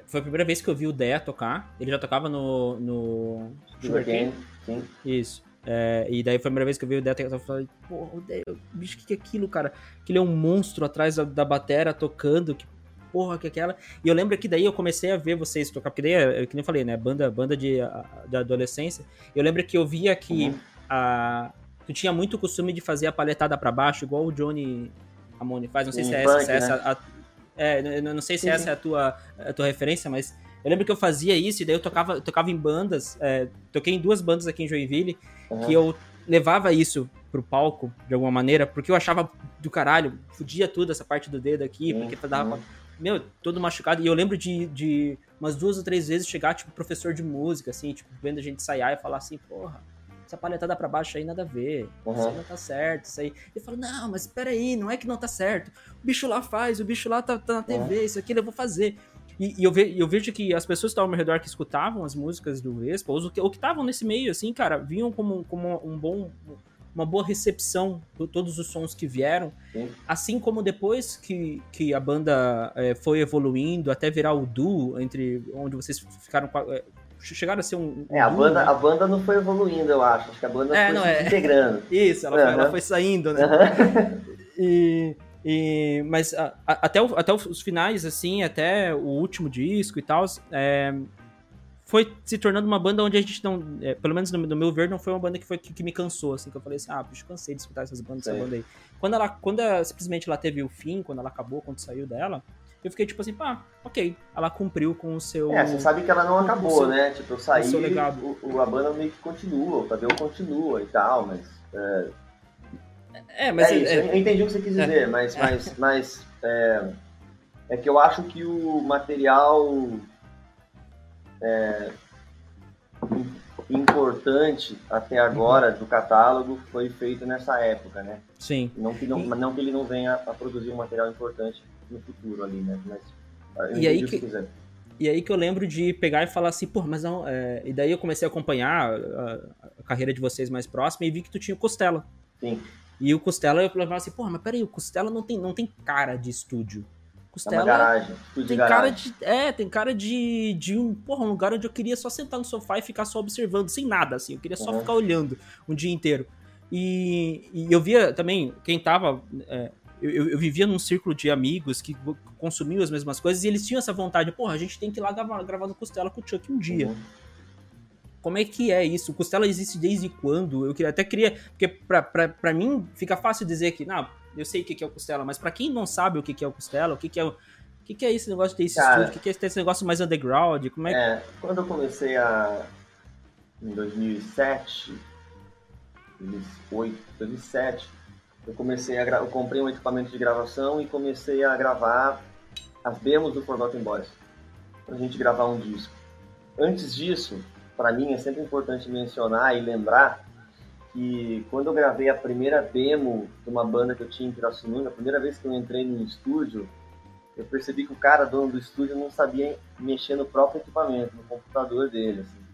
foi a primeira vez que eu vi o Dea tocar. Ele já tocava no, no Sugar Cane. Sim. Isso. É, e daí foi a primeira vez que eu vi o Dea tocar. Eu falei, pô, o bicho, o que, que é aquilo, cara? Aquele é um monstro atrás da, da batera tocando. Que porra que é aquela. E eu lembro que daí eu comecei a ver vocês tocar, porque daí, é, que nem eu falei, né? Banda, banda de, de adolescência. Eu lembro que eu via que uhum. a, tu tinha muito costume de fazer a paletada para baixo, igual o Johnny Ramone faz. Não sei se é essa, se é essa a, é, não sei se sim, essa é a tua, a tua referência, mas eu lembro que eu fazia isso e daí eu tocava, eu tocava em bandas. É, toquei em duas bandas aqui em Joinville uhum. que eu levava isso pro palco de alguma maneira, porque eu achava do caralho, fudia tudo essa parte do dedo aqui, uhum. porque dava. Meu, todo machucado. E eu lembro de, de umas duas ou três vezes chegar, tipo, professor de música, assim, tipo, vendo a gente ensaiar e falar assim, porra, essa palhetada pra baixo aí nada a ver. Uhum. Isso aí não tá certo. Isso aí. Eu falo, não, mas espera aí, não é que não tá certo. O bicho lá faz, o bicho lá tá, tá na TV, uhum. isso aqui eu vou fazer. E, e eu, ve, eu, vejo que as pessoas que estavam ao meu redor que escutavam as músicas do Vespa, ou que estavam nesse meio, assim, cara, vinham como, como um bom uma boa recepção de todos os sons que vieram. Sim. Assim como depois que, que a banda é, foi evoluindo até virar o duo, entre onde vocês ficaram é, chegaram a ser um. É, a banda, né? a banda não foi evoluindo, eu acho. Acho que a banda é, foi se é. integrando. Isso, ela, uhum. foi, ela foi saindo, né? Uhum. e, e, mas a, a, até, o, até os finais, assim, até o último disco e tal, é, foi se tornando uma banda onde a gente não. É, pelo menos no, no, meu ver, não foi uma banda que, foi, que, que, me cansou, assim, que eu falei assim, ah, bicho, cansei de escutar essas bandas, essa banda aí. Quando ela, quando ela, simplesmente ela teve o fim, quando ela acabou, quando saiu dela, eu fiquei tipo assim, pá, ok, ela cumpriu com o seu. É, você sabe que ela não acabou, seu, né? Tipo, eu saí, o, o, a banda meio que continua, o Tadeu continua e tal, mas. É, é mas. É isso, é, eu entendi o que você quis dizer, é, mas, mas, mas é, é que eu acho que o material é, importante até agora do catálogo foi feito nessa época, né? Sim. Não que, não, não que ele não venha a produzir um material importante no futuro ali, né? Mas e aí que, que e aí que eu lembro de pegar e falar assim, pô, mas não. É... E daí eu comecei a acompanhar a, a, carreira de vocês mais próxima e vi que tu tinha o Costela. Sim. E o Costela eu falava assim, pô, mas peraí, o Costela não tem, não tem cara de estúdio. Costela. É garagem, tem cara de. É, tem cara de, de um, porra, um lugar onde eu queria só sentar no sofá e ficar só observando, sem nada, assim. Eu queria só uhum. ficar olhando um dia inteiro. E, e eu via também, quem tava. É, eu, eu, vivia num círculo de amigos que consumiam as mesmas coisas e eles tinham essa vontade, porra, a gente tem que ir lá gravar, gravar no Costela com o Chuck um dia. Uhum. Como é que é isso? O Costela existe desde quando? Eu queria, até queria. Porque pra, pra, pra mim fica fácil dizer que, não, eu sei o que é o Costela, mas para quem não sabe o que é o Costela, o que é o. O que, é esse negócio de ter esse Cara, estúdio? O que, é esse negócio mais underground? Como é, que... é quando eu comecei a. Em 2007, 2008, 2007, eu comecei a gra... eu comprei um equipamento de gravação e comecei a gravar as demos do Forgotten Boys pra gente gravar um disco. Antes disso, para mim é sempre importante mencionar e lembrar que quando eu gravei a primeira demo de uma banda que eu tinha em Pirassununga, a primeira vez que eu entrei no estúdio, eu percebi que o cara, dono do estúdio, não sabia mexer no próprio equipamento, no computador dele, assim.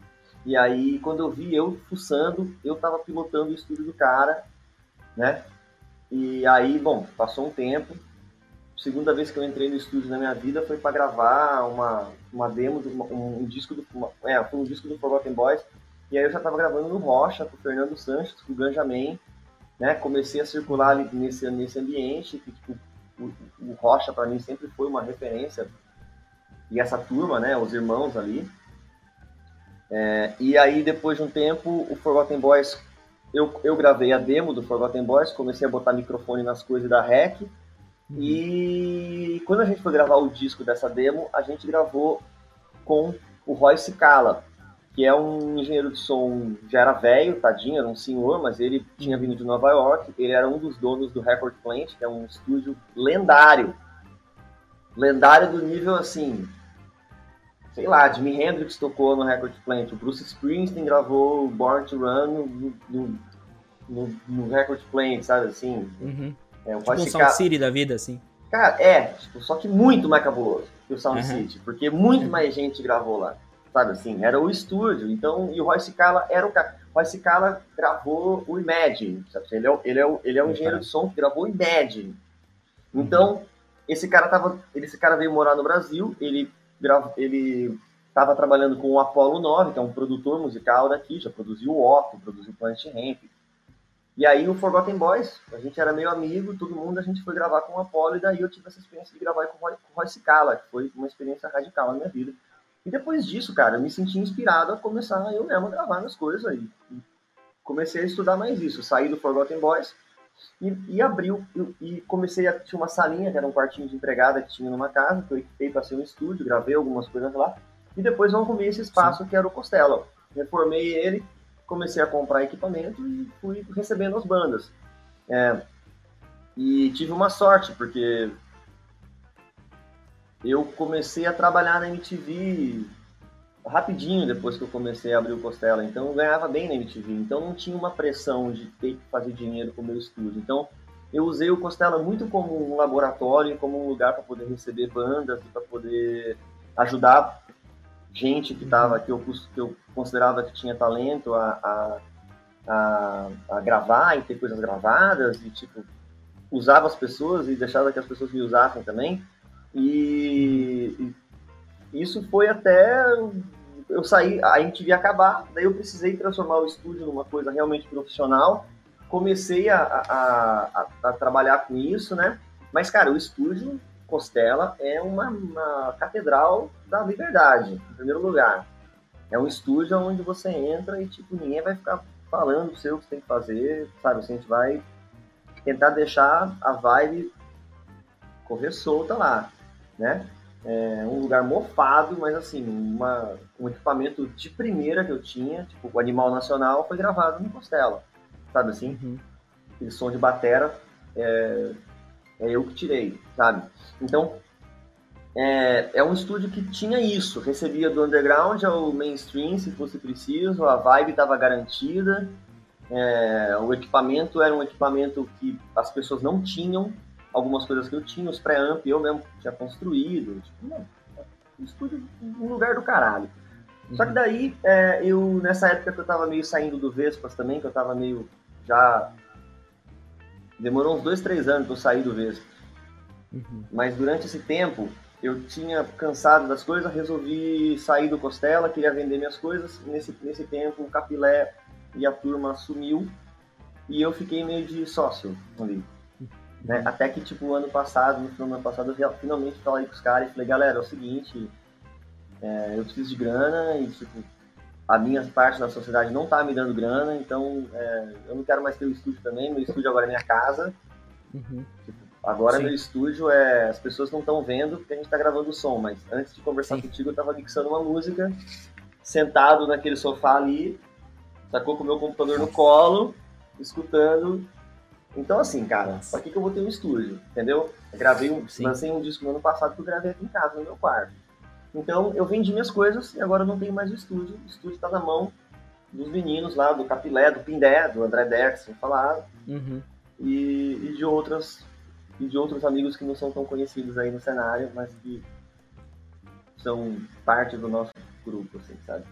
E aí, quando eu vi eu fuçando, eu tava pilotando o estúdio do cara, né? E aí, bom, passou um tempo. Segunda vez que eu entrei no estúdio na minha vida foi para gravar uma, uma demo, de uma, um, um, disco do, uma, é, foi um disco do Forgotten Boys e aí eu já estava gravando no Rocha, com o Fernando Sanches, com o Ganjamin, né? Comecei a circular ali nesse, nesse ambiente, que tipo, o, o Rocha para mim sempre foi uma referência. E essa turma, né? Os irmãos ali. É, e aí, depois de um tempo, o Forgotten Boys, eu, eu gravei a demo do Forgotten Boys, comecei a botar microfone nas coisas da REC. E quando a gente foi gravar o disco dessa demo, a gente gravou com o Royce Cala, que é um engenheiro de som, já era velho, tadinho, era um senhor, mas ele tinha vindo de Nova York, ele era um dos donos do Record Plant, que é um estúdio lendário. Lendário do nível, assim, sei lá, Jimi Hendrix tocou no Record Plant, o Bruce Springsteen gravou Born to Run no, no, no, no Record Plant, sabe, assim. Uhum. É, tipo um Sound City da vida, assim. Cara, é, tipo, só que muito mais cabuloso que o Sound uhum. City, porque muito uhum. mais gente gravou lá sabe assim? Era o estúdio. Então, e o Royce Cala era o cara. O Royce Cala gravou o Imagine, sabe? Ele é, ele é, ele é um engenheiro de som que gravou o Imagine. Então, esse cara tava, esse cara veio morar no Brasil, ele ele estava trabalhando com o Apollo 9, que é um produtor musical daqui, já produziu o Otto, produziu Planet Ramp. E aí o Forgotten Boys, a gente era meio amigo, todo mundo, a gente foi gravar com o Apollo, e daí eu tive essa experiência de gravar com o Roy, com o Roy Cicala, que foi uma experiência radical na minha vida. E depois disso, cara, eu me senti inspirado a começar eu mesmo a gravar minhas coisas aí. Comecei a estudar mais isso, saí do Forgotten Boys e, e abriu, e, e comecei a, tinha uma salinha, que era um quartinho de empregada que tinha numa casa, que eu equipei para ser um estúdio, gravei algumas coisas lá, e depois eu arrumei esse espaço Sim. que era o Costela. Reformei ele, comecei a comprar equipamento e fui recebendo as bandas. É, e tive uma sorte, porque eu comecei a trabalhar na MTV rapidinho depois que eu comecei a abrir o Costela. Então eu ganhava bem na MTV. Então não tinha uma pressão de ter que fazer dinheiro com o meu estúdio. Então eu usei o Costela muito como um laboratório, como um lugar para poder receber bandas, para poder ajudar gente que tava que eu, que eu considerava que tinha talento a, a, a, a gravar e ter coisas gravadas e tipo usava as pessoas e deixava que as pessoas me usassem também. E, e isso foi até eu sair a MTV acabar daí eu precisei transformar o estúdio numa coisa realmente profissional. Comecei a, a, a, a trabalhar com isso né? Mas cara o estúdio Costela é uma, uma catedral da liberdade, em primeiro lugar. É um estúdio onde você entra e, tipo, ninguém vai ficar falando o seu que você tem que fazer, sabe? Assim, a gente vai tentar deixar a vibe correr solta lá, né? É um lugar mofado, mas assim, uma, um equipamento de primeira que eu tinha, tipo, o Animal Nacional foi gravado no Costela, sabe assim? Uhum. Aquele som de batera é, é eu que tirei, sabe? Então, é, é um estúdio que tinha isso, recebia do underground ao mainstream, se fosse preciso, a vibe estava garantida, é, o equipamento era um equipamento que as pessoas não tinham, algumas coisas que eu tinha, os pré-amp eu mesmo tinha construído, tipo, não, um estúdio, um lugar do caralho. Uhum. Só que daí, é, eu, nessa época que eu tava meio saindo do Vespas também, que eu tava meio já Demorou uns dois, três anos para eu sair do Vespa. Uhum. Mas durante esse tempo, eu tinha cansado das coisas, resolvi sair do Costela, queria vender minhas coisas. Nesse, nesse tempo, o Capilé e a turma sumiu e eu fiquei meio de sócio ali. Uhum. Né? Até que, tipo, ano passado, no final do ano passado, eu finalmente falei com os caras e falei, galera, é o seguinte, é, eu preciso de grana e, tipo, a minha parte da sociedade não tá me dando grana, então é, eu não quero mais ter o estúdio também. Meu estúdio agora é minha casa. Uhum. Tipo, agora Sim. meu estúdio é. As pessoas não estão vendo porque a gente tá gravando o som, mas antes de conversar Sim. contigo, eu tava mixando uma música, sentado naquele sofá ali, sacou com o meu computador no colo, escutando. Então, assim, cara, pra que, que eu vou ter um estúdio? Entendeu? Eu gravei um, lancei um disco no ano passado que eu gravei aqui em casa, no meu quarto. Então eu vendi minhas coisas e agora eu não tenho mais o estúdio. O estúdio está na mão dos meninos lá, do Capilé, do Pindé, do André Dex, falaram, uhum. e, e, de outras e de outros amigos que não são tão conhecidos aí no cenário, mas que são parte do nosso grupo, assim, sabe?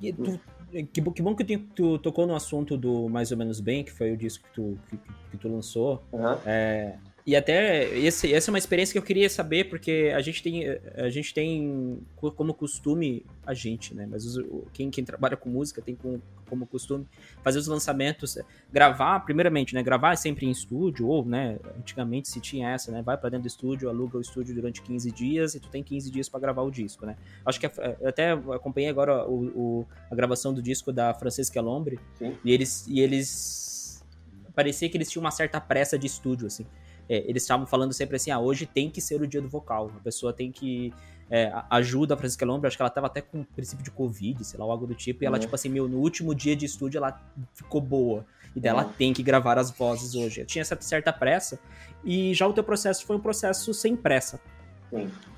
E tu, que, que bom que tu, tocou no assunto do Mais ou Menos Bem, que foi o disco que tu, que, que tu lançou. Uhum. É, e até esse, essa é uma experiência que eu queria saber, porque a gente tem, a gente tem como costume, a gente, né? Mas os, quem, quem trabalha com música tem como, como costume fazer os lançamentos, gravar, primeiramente, né? Gravar é sempre em estúdio, ou, né? Antigamente se tinha essa, né? Vai para dentro do estúdio, aluga o estúdio durante 15 dias e tu tem 15 dias para gravar o disco, né? Acho que eu até acompanhei agora o, o, a gravação do disco da Francesca Lombre, Sim. e eles, e eles parecia que eles tinham uma certa pressa de estúdio, assim é, eles estavam falando sempre assim, ah, hoje tem que ser o dia do vocal, a pessoa tem que é, ajuda a Francisca Lombre, acho que ela tava até com princípio de Covid, sei lá, algo do tipo, e ela, uhum. tipo assim, meu, no último dia de estúdio ela ficou boa. E dela uhum. tem que gravar as vozes hoje. Eu tinha essa certa pressa, e já o teu processo foi um processo sem pressa.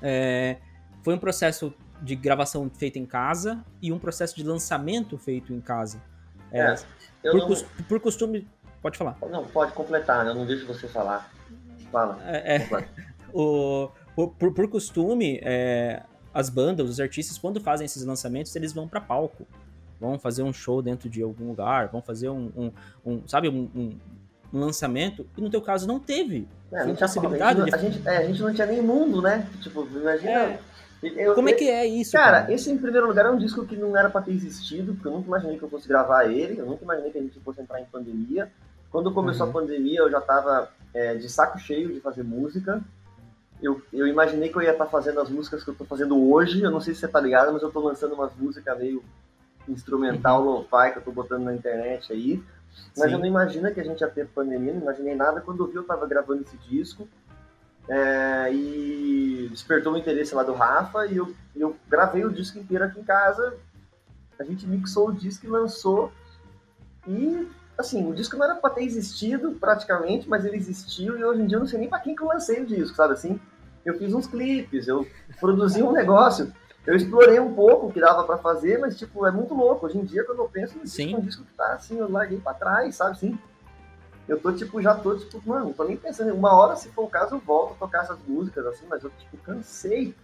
É, foi um processo de gravação feita em casa e um processo de lançamento feito em casa. É, é por, não... por, costume. Pode falar. Não, pode completar, né? eu não deixo você falar. Fala. É, é o, por, por, costume, é, as bandas, os artistas, quando fazem esses lançamentos, eles vão para palco. Vão fazer um show dentro de algum lugar, vão fazer um, um, um sabe, um, um, lançamento. E no teu caso não teve É, não tinha possibilidade? A gente, a, gente, é, a gente não tinha nem mundo, né? Tipo, imagina. É. Eu, Como é que é isso? Cara, cara, esse em primeiro lugar é um disco que não era pra ter existido, porque eu nunca imaginei que eu fosse gravar ele, eu nunca imaginei que a gente fosse entrar em pandemia. Quando começou uhum. a pandemia, eu já tava é, de saco cheio de fazer música. Eu, eu imaginei que eu ia estar tá fazendo as músicas que eu tô fazendo hoje. Eu não sei se você tá ligado, mas eu tô lançando umas músicas meio instrumental, uhum. lo-fi, que eu tô botando na internet aí. Mas Sim. eu não imagino que a gente ia ter pandemia, não imaginei nada. Quando eu vi, eu tava gravando esse disco. É, e despertou o interesse lá do Rafa e eu, eu gravei o disco inteiro aqui em casa. A gente mixou o disco e lançou. E, assim, o disco não era pra ter existido praticamente, mas ele existiu e hoje em dia eu não sei nem pra quem que eu lancei o disco, sabe assim? Eu fiz uns clipes, eu produzi um negócio. Eu explorei um pouco o que dava para fazer, mas, tipo, é muito louco. Hoje em dia, quando eu penso no disco, é um disco que tá assim, eu larguei pra trás, sabe assim? Eu tô, tipo, já tô, tipo, mano, não tô nem pensando. Uma hora, se for o caso, eu volto a tocar essas músicas, assim, mas eu, tipo, cansei.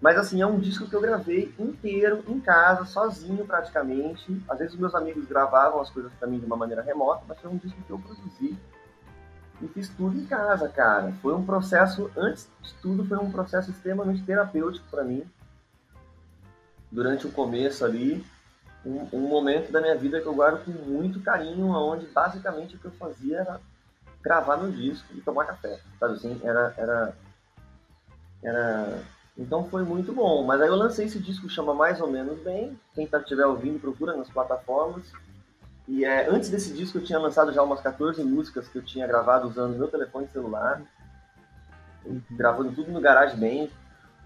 Mas, assim, é um disco que eu gravei inteiro, em casa, sozinho, praticamente. Às vezes, meus amigos gravavam as coisas para mim de uma maneira remota, mas foi um disco que eu produzi. E fiz tudo em casa, cara. Foi um processo, antes de tudo, foi um processo extremamente terapêutico para mim durante o começo ali, um, um, momento da minha vida que eu guardo com muito carinho, onde basicamente o que eu fazia era gravar meu disco e tomar café, sabe assim? Era, era, era... Então foi muito bom. Mas aí eu lancei esse disco, chama Mais ou Menos Bem. Quem tá, estiver ouvindo, procura nas plataformas. E é, antes desse disco eu tinha lançado já umas 14 músicas que eu tinha gravado usando meu telefone celular. Gravando tudo no GarageBand,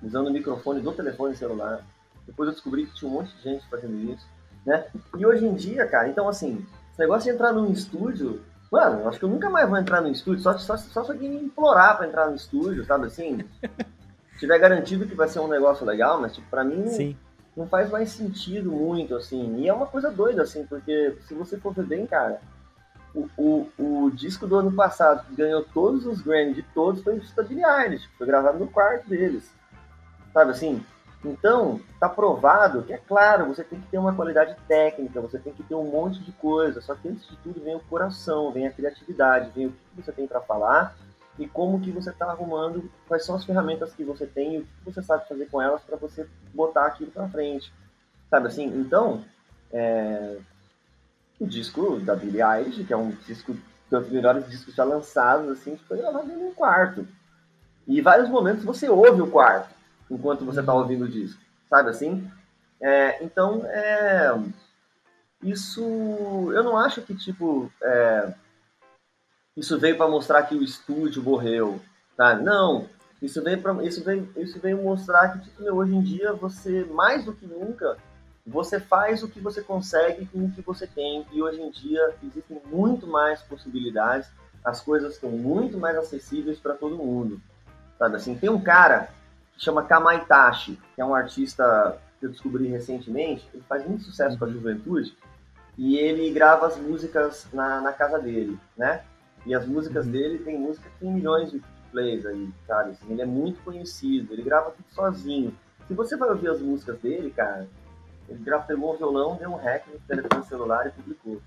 usando o microfone do telefone celular. Depois eu descobri que tinha um monte de gente fazendo isso, né? E hoje em dia, cara, então assim, esse negócio de entrar num estúdio, mano, acho que eu nunca mais vou entrar no estúdio, só, só, só se alguém me implorar pra entrar no estúdio, sabe assim? Tiver garantido que vai ser um negócio legal, mas tipo, pra mim Sim. não faz mais sentido muito, assim. E é uma coisa doida, assim, porque se você for ver bem, cara, o, o, o disco do ano passado, que ganhou todos os Grammy de todos, foi o Billie Eilish, foi gravado no quarto deles. Sabe assim? Então, está provado que, é claro, você tem que ter uma qualidade técnica, você tem que ter um monte de coisa, só que antes de tudo vem o coração, vem a criatividade, vem o que você tem para falar e como que você está arrumando, quais são as ferramentas que você tem e o que você sabe fazer com elas para você botar aquilo para frente. Sabe assim? Então, é... o disco da Billie Eilish, que é um disco dos melhores discos já lançados, assim, foi gravado em um quarto. E em vários momentos você ouve o quarto enquanto você está ouvindo o disco, sabe assim? É, então, é, isso eu não acho que tipo é, isso veio para mostrar que o estúdio morreu, tá? Não, isso veio para isso veio isso veio mostrar que tipo, hoje em dia você mais do que nunca você faz o que você consegue com o que você tem e hoje em dia existem muito mais possibilidades, as coisas estão muito mais acessíveis para todo mundo, sabe assim? Tem um cara chama Kamaitachi, que é um artista que eu descobri recentemente. Ele faz muito sucesso com a juventude e ele grava as músicas na, na casa dele, né? E as músicas uhum. dele tem música que tem milhões de plays aí, cara. Assim, ele é muito conhecido, ele grava tudo sozinho. Se você vai ouvir as músicas dele, cara, ele grava, pegou um violão, deu um hack no telefone celular e publicou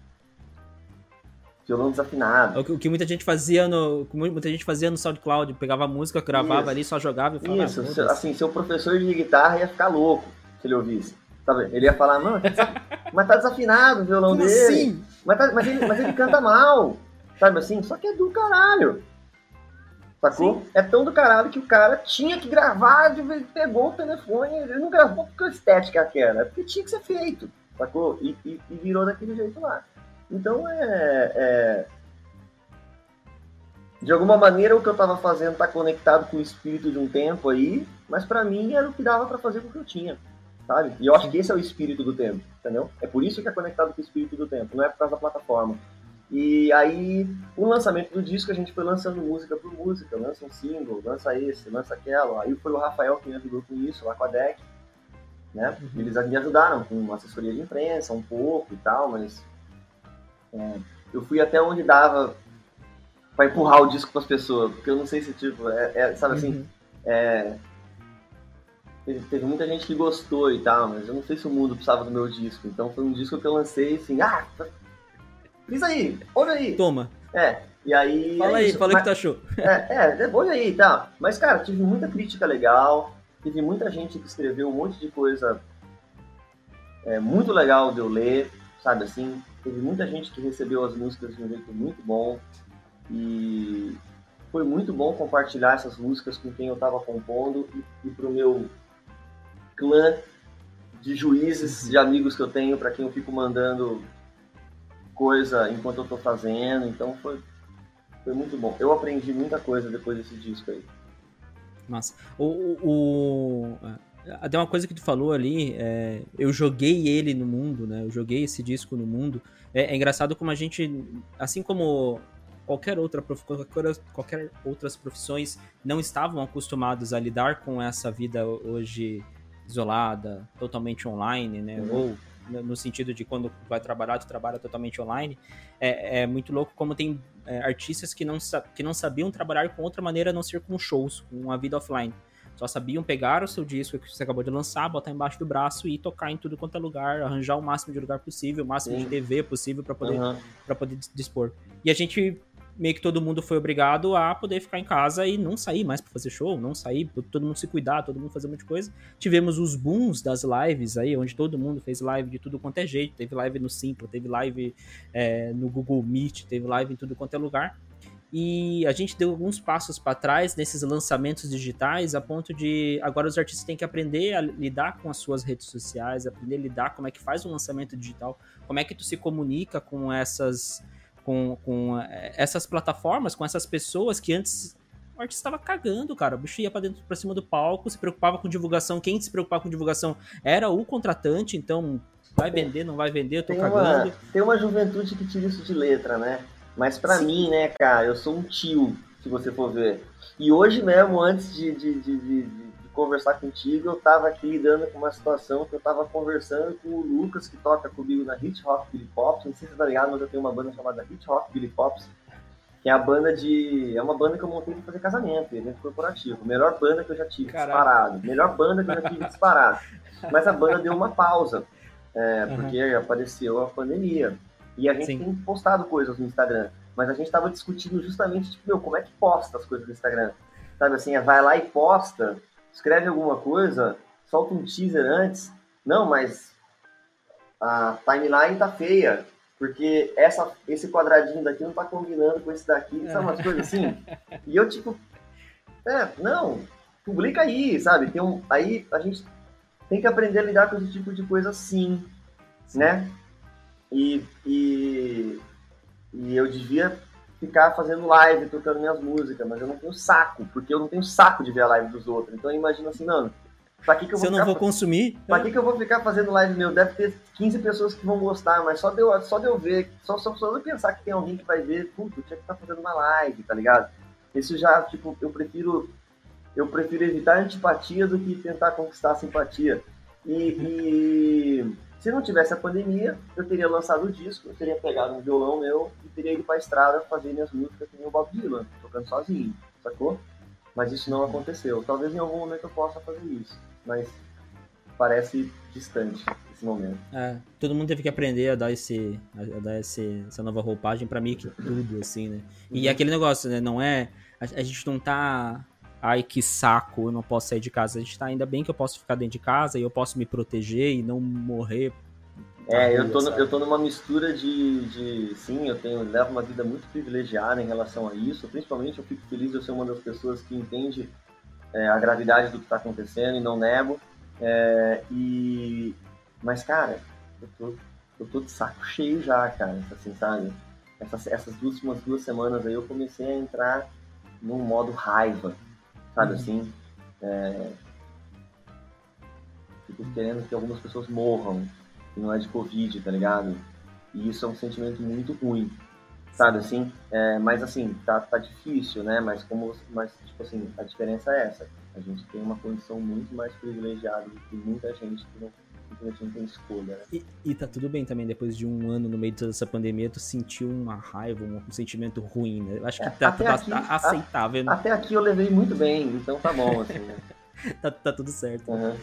violão desafinado. O que muita gente fazia no. Muita gente fazia no SoundCloud, pegava a música, gravava Isso. ali, só jogava e falava. Isso, ah, assim, seu professor de guitarra ia ficar louco se ele ouvisse. Sabe? Ele ia falar, mano, mas tá desafinado o violão Como dele. Assim? Mas, tá, mas, ele, mas ele canta mal. Sabe assim? Só que é do caralho. Sacou? Sim. É tão do caralho que o cara tinha que gravar, ele pegou o telefone, ele não gravou porque a estética aquela, é porque tinha que ser feito. Sacou? E, e, e virou daquele jeito lá. Então é, é, de alguma maneira o que eu estava fazendo está conectado com o espírito de um tempo aí, mas para mim era o que dava para fazer com o que eu tinha, sabe? E eu acho que esse é o espírito do tempo, entendeu? É por isso que é conectado com o espírito do tempo, não é por causa da plataforma. E aí, o lançamento do disco, a gente foi lançando música por música, lança um single, lança esse, lança aquela. Aí foi o Rafael que me ajudou com isso, lá com a DEC, né? Uhum. Eles me ajudaram com assessoria de imprensa, um pouco e tal, mas é, eu fui até onde dava para empurrar o disco para as pessoas, porque eu não sei se, tipo, é, é sabe assim, uhum. é, teve, teve, muita gente que gostou e tal, mas eu não sei se o mundo precisava do meu disco, então foi um disco que eu lancei assim, ah, fiz aí, ouve aí. Toma. É, E aí. Fala é aí, isso. fala o que tu achou. É, é, depois aí, tá. Mas, cara, tive muita crítica legal, teve muita gente que escreveu um monte de coisa é, muito legal de eu ler, sabe assim? Teve muita gente que recebeu as músicas de um jeito muito bom e foi muito bom compartilhar essas músicas com quem eu tava compondo e, e pro meu clã de juízes, de amigos que eu tenho, para quem eu fico mandando coisa enquanto eu tô fazendo, então foi foi muito bom. Eu aprendi muita coisa depois desse disco aí. Massa. O, o, o- tem uma coisa que tu falou ali, é, eu joguei ele no mundo, né? Eu joguei esse disco no mundo. É, é engraçado como a gente, assim como qualquer outra prof- qualquer, qualquer outras profissões não estavam acostumados a lidar com essa vida hoje isolada, totalmente online, né? Uhum. Ou no sentido de quando vai trabalhar, tu trabalha totalmente online. É, é muito louco como tem é, artistas que não, que não sabiam trabalhar com outra maneira a não ser com shows, com a vida offline. Só sabiam pegar o seu disco que você acabou de lançar, botar embaixo do braço e tocar em tudo quanto é lugar, arranjar o máximo de lugar possível, o máximo Sim. de TV possível para poder Aham. para poder dis- dispor. E a gente meio que todo mundo foi obrigado a poder ficar em casa e não sair mais para fazer show, não sair, todo mundo se cuidar, todo mundo fazer um monte de coisa. Tivemos os booms das lives aí, onde todo mundo fez live de tudo quanto é jeito. Teve live no Simpla, teve live é, no Google Meet, teve live em tudo quanto é lugar. E a gente deu alguns passos para trás nesses lançamentos digitais, a ponto de agora os artistas têm que aprender a lidar com as suas redes sociais, aprender a lidar como é que faz um lançamento digital, como é que tu se comunica com essas com, com eh, essas plataformas, com essas pessoas que antes o artista estava cagando, cara. O bicho ia pra dentro pra cima do palco, se preocupava com divulgação. Quem se preocupava com divulgação era o contratante, então vai vender, não vai vender, eu tô Tem cagando. uma, tem uma juventude que tira isso de letra, né? Mas pra mim, né, cara, eu sou um tio, se você for ver. E hoje mesmo, antes de, de, de- de conversar contigo, eu tava aqui lidando com uma situação que eu tava conversando com o Lucas, que toca comigo na Hit Rock Billy Pops. Não sei se você tá ligado, mas eu tenho uma banda chamada Hit Rock Billy Pops, que é a banda de. É uma banda que eu montei pra fazer casamento, evento corporativo. Melhor banda que eu já tive, Caralho. disparado. Melhor banda que eu já tive disparado. Mas a banda deu uma pausa. É, Aham. porque apareceu a pandemia. E a gente Sim. tem postado coisas no Instagram. Mas a gente tava discutindo justamente, tipo, meu, como é que posta as coisas no Instagram? Sabe assim, é, vai lá e posta, escreve alguma coisa, solta um teaser antes. Não, mas a timeline tá feia. Porque essa, esse quadradinho daqui não tá combinando com esse daqui, sabe umas coisas assim? E eu, tipo, é, não, publica aí, sabe? Tem um, aí a gente tem que aprender a lidar com esse tipo de coisa sim, né? E, e, e eu devia ficar fazendo live, tocando minhas músicas, mas eu não tenho saco, porque eu não tenho saco de ver a live dos outros. Então eu imagino assim, mano, pra que, que eu Se vou eu não vou consumir, Pra que, que eu vou ficar fazendo live meu? Deve ter 15 pessoas que vão gostar, mas só de eu, só de eu ver, só, só, só de eu pensar que tem alguém que vai ver, puta, eu tinha que estar fazendo uma live, tá ligado? Isso já, tipo, eu prefiro eu prefiro evitar antipatia do que tentar conquistar a simpatia. E, e se não tivesse a pandemia, eu teria lançado o disco, eu teria pegado um violão meu e teria ido pra estrada fazer minhas músicas nem o Bob Dylan, tocando sozinho, sacou? Mas isso não aconteceu. Talvez em algum momento eu possa fazer isso, mas parece distante esse momento. É, todo mundo teve que aprender a dar, esse, a, dar esse, essa nova roupagem pra meio que tudo, assim, né? E Uhum. aquele negócio, né? Não é. A, a gente não tá. Ai, que saco, eu não posso sair de casa. A gente tá ainda bem que eu posso ficar dentro de casa e eu posso me proteger e não morrer. É, eu rua, tô, no- sabe? eu tô numa mistura de, de. Sim, eu tenho, levo uma vida muito privilegiada em relação a isso. Principalmente eu fico feliz de eu ser uma das pessoas que entende é, a gravidade do que tá acontecendo e não nego. É, e. Mas, cara, eu tô, eu tô de saco cheio já, cara, assim, sabe? Essas, essas últimas duas semanas aí eu comecei a entrar num modo raiva, sabe Uhum. assim? É, fico querendo que algumas pessoas morram, que não é de Covid, tá ligado? E isso é um sentimento muito ruim, sabe assim? É, mas assim, tá, tá difícil, né? Mas como, mas tipo assim, a diferença é essa. A gente tem uma condição muito mais privilegiada do que muita gente que não, simplesmente não tem escolha, né? E, e tá tudo bem também, depois de um ano no meio de toda essa pandemia, tu sentiu uma raiva, um, um sentimento ruim, né? Eu acho que É, tá, tá- aqui- tá aceitável, né? Até aqui eu levei muito bem, então tá bom, assim, né? tá, tá tudo certo. Uhum.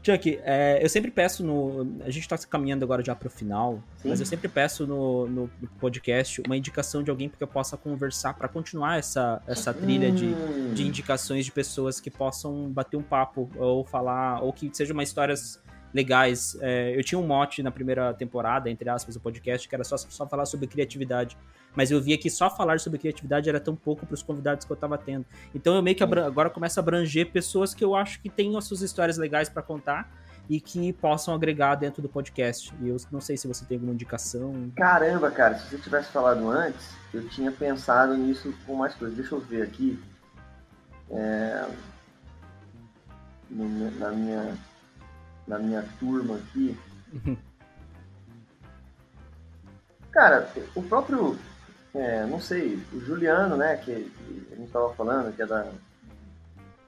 Chuck, é, eu sempre peço no. A gente tá caminhando agora já pro final, Sim. mas eu sempre peço no, no, podcast uma indicação de alguém para que eu possa conversar, para continuar essa, essa trilha hum. de, de indicações de pessoas que possam bater um papo ou falar, ou que sejam uma histórias legais. É, eu tinha um mote na primeira temporada, entre aspas, do podcast, que era só, só falar sobre criatividade. Mas eu via que só falar sobre criatividade era tão pouco para os convidados que eu estava tendo. Então eu meio que agora começo a abranger pessoas que eu acho que têm as suas histórias legais para contar e que possam agregar dentro do podcast. E eu não sei se você tem alguma indicação. Caramba, cara, se você tivesse falado antes, eu tinha pensado nisso com mais coisas. Deixa eu ver aqui. É... Na minha na minha turma aqui. Uhum. Cara, o próprio, é, não sei, o Juliano, né, que, que a gente estava falando, que é da,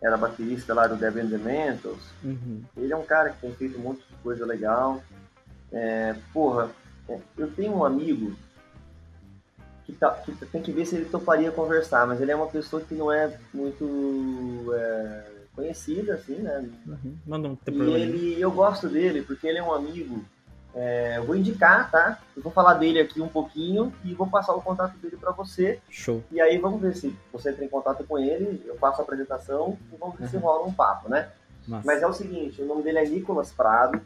era baterista lá do Devin Dementals, uhum. ele é um cara que tem feito um monte de coisa legal. É, porra, é, eu tenho um amigo que, tá, que, tem que ver se ele toparia conversar, mas ele é uma pessoa que não é muito é, conhecida, assim, né? Uhum. Manda um e ele, eu gosto dele porque ele é um amigo. É, eu vou indicar, tá? Eu vou falar dele aqui um pouquinho e vou passar o contato dele para você. Show. E aí vamos ver se você entra em contato com ele, eu faço a apresentação e vamos ver uhum. se rola um papo, né? Nossa. Mas é o seguinte, o nome dele é Nicolas Prado.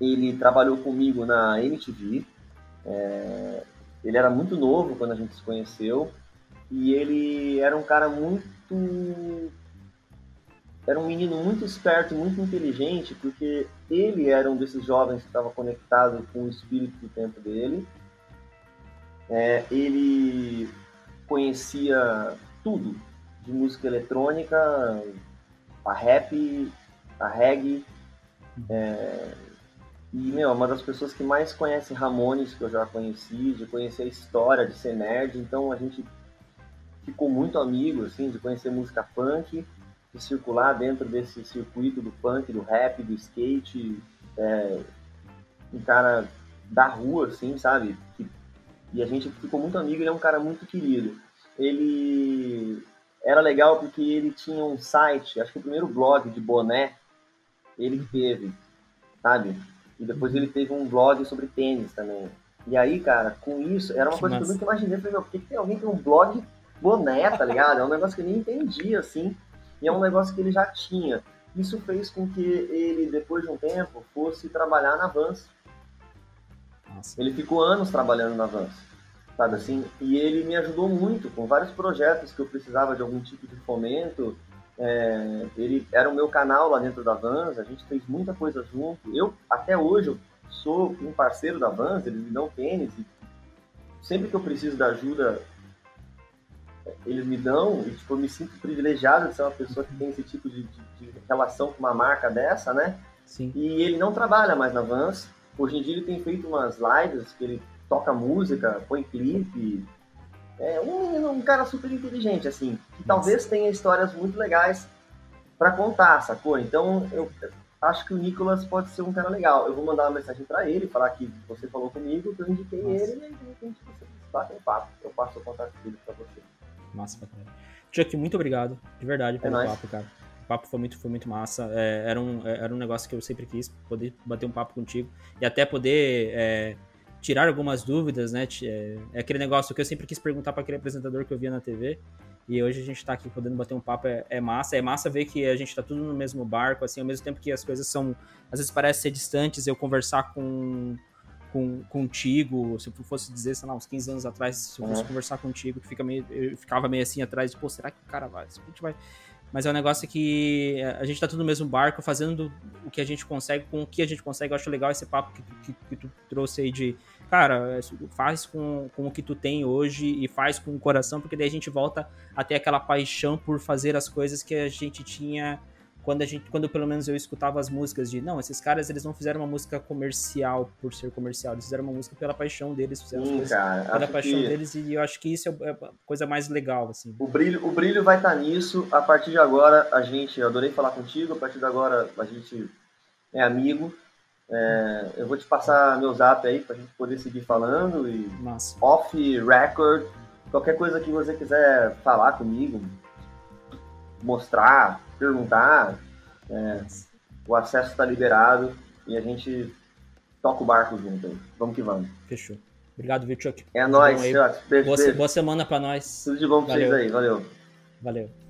Ele trabalhou comigo na MTV. É, ele era muito novo quando a gente se conheceu e ele era um cara muito era um menino muito esperto, muito inteligente, porque ele era um desses jovens que estava conectado com o espírito do tempo dele. É, ele conhecia tudo de música eletrônica, a rap, a reggae. É, e, meu, é uma das pessoas que mais conhece Ramones que eu já conheci, de conhecer a história, de ser nerd. Então a gente ficou muito amigo, assim, de conhecer música punk de circular dentro desse circuito do punk, do rap, do skate, é, um cara da rua, assim, sabe? Que, e a gente ficou muito amigo, ele é um cara muito querido. Ele era legal porque ele tinha um site, acho que o primeiro blog de boné ele teve, sabe? E depois ele teve um blog sobre tênis também. E aí, cara, com isso, era uma que coisa massa. que eu nunca imaginei. Eu falei, por que, que tem alguém que tem um blog boné, tá ligado? É um negócio que eu nem entendi, assim. E é um negócio que ele já tinha. Isso fez com que ele, depois de um tempo, fosse trabalhar na Vans. Nossa. Ele ficou anos trabalhando na Vans, sabe assim? E ele me ajudou muito com vários projetos que eu precisava de algum tipo de fomento. É, ele era o meu canal lá dentro da Vans, a gente fez muita coisa junto. Eu, até hoje, eu sou um parceiro da Vans, eles me dão tênis. E sempre que eu preciso da ajuda eles me dão, e tipo, eu me sinto privilegiado de ser uma pessoa que tem esse tipo de, de, de relação com uma marca dessa, né? Sim. E ele não trabalha mais na Vans. Hoje em dia ele tem feito umas lives que ele toca música, põe clipe. É um, um cara super inteligente, assim, que Nossa. talvez tenha histórias muito legais para contar, sacou? Então eu acho que o Nicolas pode ser um cara legal. Eu vou mandar uma mensagem para ele, falar que você falou comigo, que eu indiquei Nossa. ele, e aí de repente você bate um papo. Eu passo o contato dele para você. Massa pra caralho. Chuck, muito obrigado, de verdade, pelo é papo, cara. O papo foi muito, foi muito massa. É, era, um, é, era um negócio que eu sempre quis, poder bater um papo contigo. E até poder é, tirar algumas dúvidas, né? É, é, aquele negócio que eu sempre quis perguntar para aquele apresentador que eu via na TV. E hoje a gente tá aqui podendo bater um papo, é, é, massa. É massa ver que a gente tá tudo no mesmo barco, assim, ao mesmo tempo que as coisas são, às vezes parecem ser distantes, eu conversar com com, contigo, se eu fosse dizer, sei lá, uns 15 anos atrás, se eu fosse uhum. conversar contigo, que fica meio, eu ficava meio assim atrás, pô, será que o cara vai? A gente vai. Mas é um negócio que a gente tá tudo no mesmo barco, fazendo o que a gente consegue, com o que a gente consegue. Eu acho legal esse papo que, que, que tu trouxe aí de, cara, faz com, com o que tu tem hoje e faz com o coração, porque daí a gente volta a ter aquela paixão por fazer as coisas que a gente tinha quando a gente, quando pelo menos eu escutava as músicas de, não, esses caras eles não fizeram uma música comercial por ser comercial, eles fizeram uma música pela paixão deles, fizeram Sim, cara, pela paixão que... deles e eu acho que isso é, é a coisa mais legal, assim. O brilho, o brilho vai estar tá nisso, a partir de agora a gente, eu adorei falar contigo, a partir de agora a gente é amigo, é, eu vou te passar meu zap aí pra gente poder seguir falando e Massa. off record, qualquer coisa que você quiser falar comigo, mostrar, perguntar. É, o acesso está liberado e a gente toca o barco junto aí. Vamos que vamos. Fechou. Obrigado, Chuck? É nóis. Beijo, boa, beijo. boa semana para nós. Tudo de bom pra vocês aí. Valeu. Valeu.